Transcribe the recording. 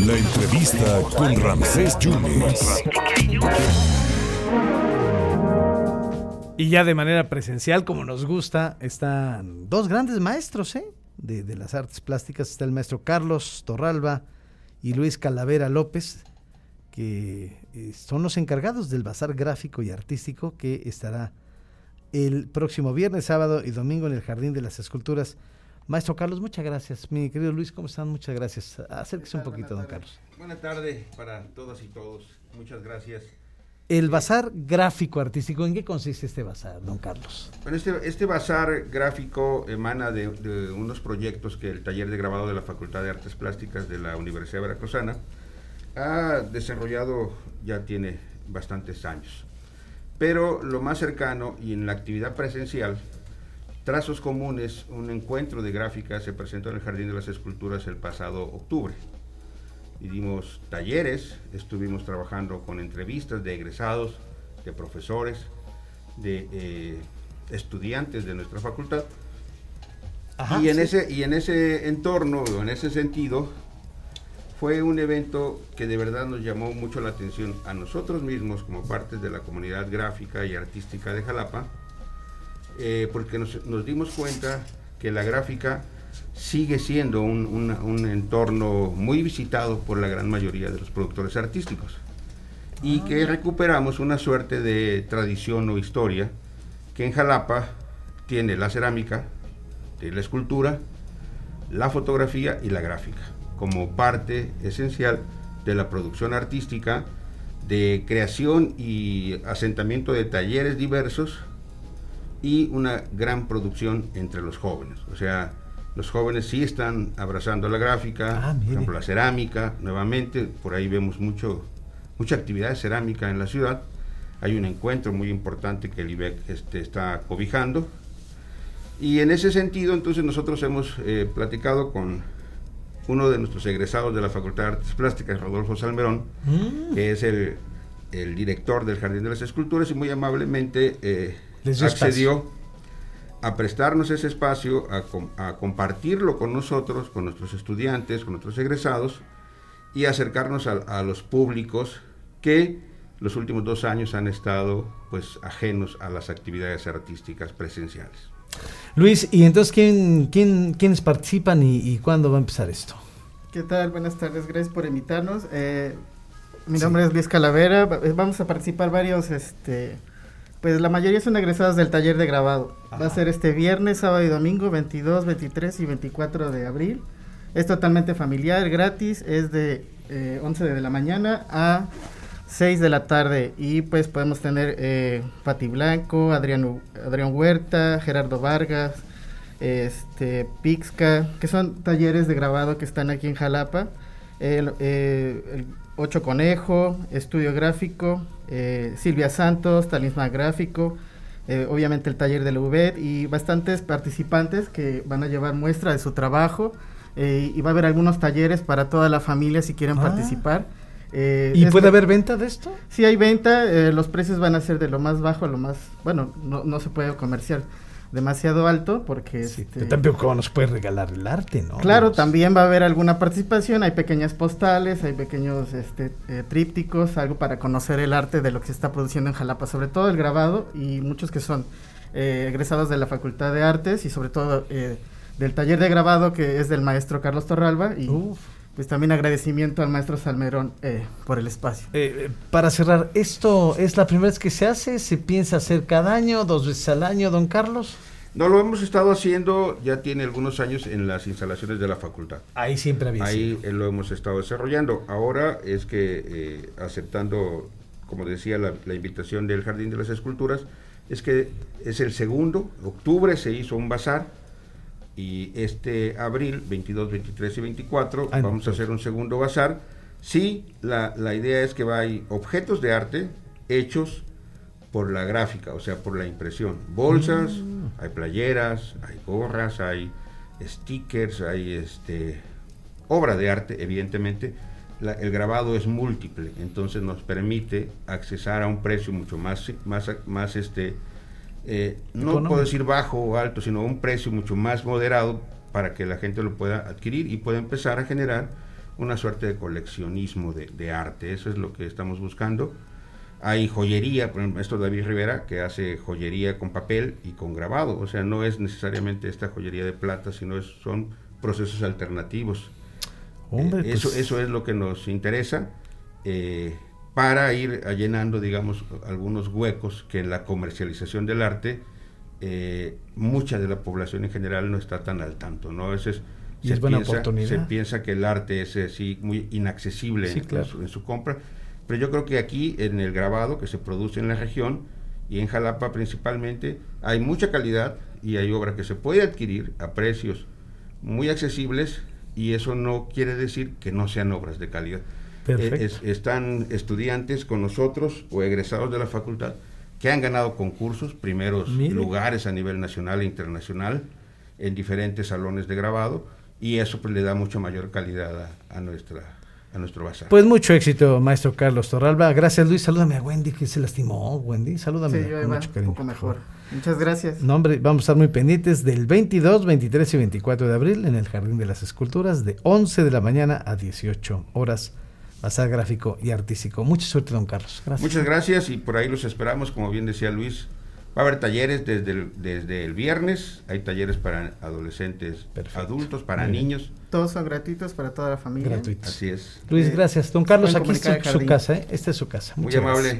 La entrevista con Ramsés Yunes. Y ya de manera presencial, como nos gusta, están dos grandes maestros ¿eh? de, de las artes plásticas. Está el maestro Carlos Torralba y Luis Calavera López, que eh, son los encargados del bazar gráfico y artístico que estará el próximo viernes, sábado y domingo en el Jardín de las Esculturas. Maestro Carlos, muchas gracias. Mi querido Luis, ¿cómo están? Muchas gracias. Acérquese un poquito, don Carlos. Buenas tardes para todas y todos. Muchas gracias. El bazar gráfico artístico, ¿en qué consiste este bazar, don Carlos? Bueno, este, este bazar gráfico emana de, de, unos proyectos que el taller de grabado de la Facultad de Artes Plásticas de la Universidad Veracruzana ha desarrollado ya tiene bastantes años. Pero lo más cercano y en la actividad presencial, Trazos Comunes, un encuentro de gráfica se presentó en el Jardín de las Esculturas el pasado octubre y dimos talleres, estuvimos trabajando con entrevistas de egresados, de profesores, de eh, estudiantes de nuestra facultad. Ajá, y, en sí. ese, y en ese entorno, en ese sentido, fue un evento que de verdad nos llamó mucho la atención a nosotros mismos como parte de la comunidad gráfica y artística de Jalapa, eh, porque nos, nos dimos cuenta que la gráfica sigue siendo un, un, un, entorno muy visitado por la gran mayoría de los productores artísticos. Y que recuperamos una suerte de tradición o historia que en Jalapa tiene la cerámica, la escultura, la fotografía y la gráfica como parte esencial de la producción artística, de creación y asentamiento de talleres diversos y una gran producción entre los jóvenes. O sea, los jóvenes sí están abrazando la gráfica, ah, por ejemplo la cerámica, nuevamente, por ahí vemos mucho, mucha actividad de cerámica en la ciudad. Hay un encuentro muy importante que el IBEC este, está cobijando. Y en ese sentido, entonces nosotros hemos eh, platicado con uno de nuestros egresados de la Facultad de Artes Plásticas, Rodolfo Salmerón, mm. que es el, el, director del Jardín de las Esculturas, y muy amablemente eh, accedió a prestarnos ese espacio, a, a, compartirlo con nosotros, con nuestros estudiantes, con nuestros egresados, y acercarnos a, a, los públicos que los últimos dos años han estado pues ajenos a las actividades artísticas presenciales. Luis, ¿y entonces quién, quién, quiénes participan y, y, cuándo va a empezar esto? ¿Qué tal? Buenas tardes, gracias por invitarnos. Eh, mi nombre sí. es Luis Calavera, vamos a participar varios, este, pues la mayoría son egresados del taller de grabado. Ajá. Va a ser este viernes, sábado y domingo, 22, 23 y 24 de abril. Es totalmente familiar, gratis, es de eh, 11 de la mañana a 6 de la tarde y pues podemos tener eh, Pati Blanco, Adrián, Adrián Huerta, Gerardo Vargas, este, Pixca, que son talleres de grabado que están aquí en Jalapa, el, eh, el Ocho Conejo, Estudio Gráfico, eh, Silvia Santos, Talismán Gráfico, eh, obviamente el taller de la UBED y bastantes participantes que van a llevar muestra de su trabajo y va a haber algunos talleres para toda la familia si quieren ah. participar. Eh, ¿Y puede haber venta de esto? Sí, hay venta. Eh, los precios van a ser de lo más bajo a lo más. Bueno, no, no se puede comerciar demasiado alto porque sí, este, también cómo nos puede regalar el arte no claro también va a haber alguna participación hay pequeñas postales hay pequeños este, eh, trípticos algo para conocer el arte de lo que se está produciendo en Jalapa sobre todo el grabado y muchos que son eh, egresados de la Facultad de Artes y sobre todo eh, del taller de grabado que es del maestro Carlos Torralba y Uf pues también agradecimiento al maestro Salmerón eh, por el espacio. Eh, para cerrar, ¿esto es la primera vez que se hace? ¿Se piensa hacer cada año, dos veces al año, don Carlos? No, lo hemos estado haciendo, ya tiene algunos años en las instalaciones de la facultad. Ahí siempre había Ahí eh, lo hemos estado desarrollando. Ahora es que, eh, aceptando, como decía, la, la invitación del Jardín de las Esculturas, es que es el segundo, octubre se hizo un bazar, y este abril, 22, 23 y 24, Ay, vamos no, a hacer un segundo bazar. Sí, la, la idea es que va, hay objetos de arte hechos por la gráfica, o sea, por la impresión. Bolsas, mm. hay playeras, hay gorras, hay stickers, hay este obra de arte, evidentemente. La, el grabado es múltiple, entonces nos permite accesar a un precio mucho más, más, más este, eh, no puedo decir bajo o alto, sino un precio mucho más moderado para que la gente lo pueda adquirir y pueda empezar a generar una suerte de coleccionismo de, de arte. Eso es lo que estamos buscando. Hay joyería, por ejemplo, esto David Rivera, que hace joyería con papel y con grabado. O sea, no es necesariamente esta joyería de plata, sino es, son procesos alternativos. Hombre, Eh, eso, pues, eso es lo que nos interesa eh, para ir llenando, digamos, algunos huecos que en la comercialización del arte eh, mucha de la población en general no está tan al tanto, ¿no? A veces Y es buena oportunidad. se piensa que el arte es así muy inaccesible Sí, en- claro. en, su, en su compra, pero yo creo que aquí en el grabado que se produce en la región y en Jalapa principalmente hay mucha calidad y hay obra que se puede adquirir a precios muy accesibles y eso no quiere decir que no sean obras de calidad. Perfecto. Es- están estudiantes con nosotros o egresados de la facultad que han ganado concursos, primeros Mire. lugares a nivel nacional e internacional en diferentes salones de grabado y eso pues, le da mucho mayor calidad a, a nuestra a nuestro bazar. Pues mucho éxito, maestro Carlos Torralba. Gracias, Luis. Salúdame a Wendy, que se lastimó. Wendy, salúdame. Sí, yo con mucho un poco mejor. Muchas gracias. No, hombre, vamos a estar muy pendientes del 22, 23 y 24 de abril en el Jardín de las Esculturas, de 11 de la mañana a 18 horas. Bazar gráfico y artístico. Mucha suerte, don Carlos. Gracias. Muchas gracias y por ahí los esperamos, como bien decía Luis. Va a haber talleres desde el, desde el viernes, hay talleres para adolescentes, Perfecto. adultos, para Muy bien. niños, Todos son gratuitos para toda la familia. Gratuitos. así es. Luis, Eh, gracias. Don Carlos, aquí es su, casa, ¿eh? Esta es su casa. Muy Muchas amable. gracias.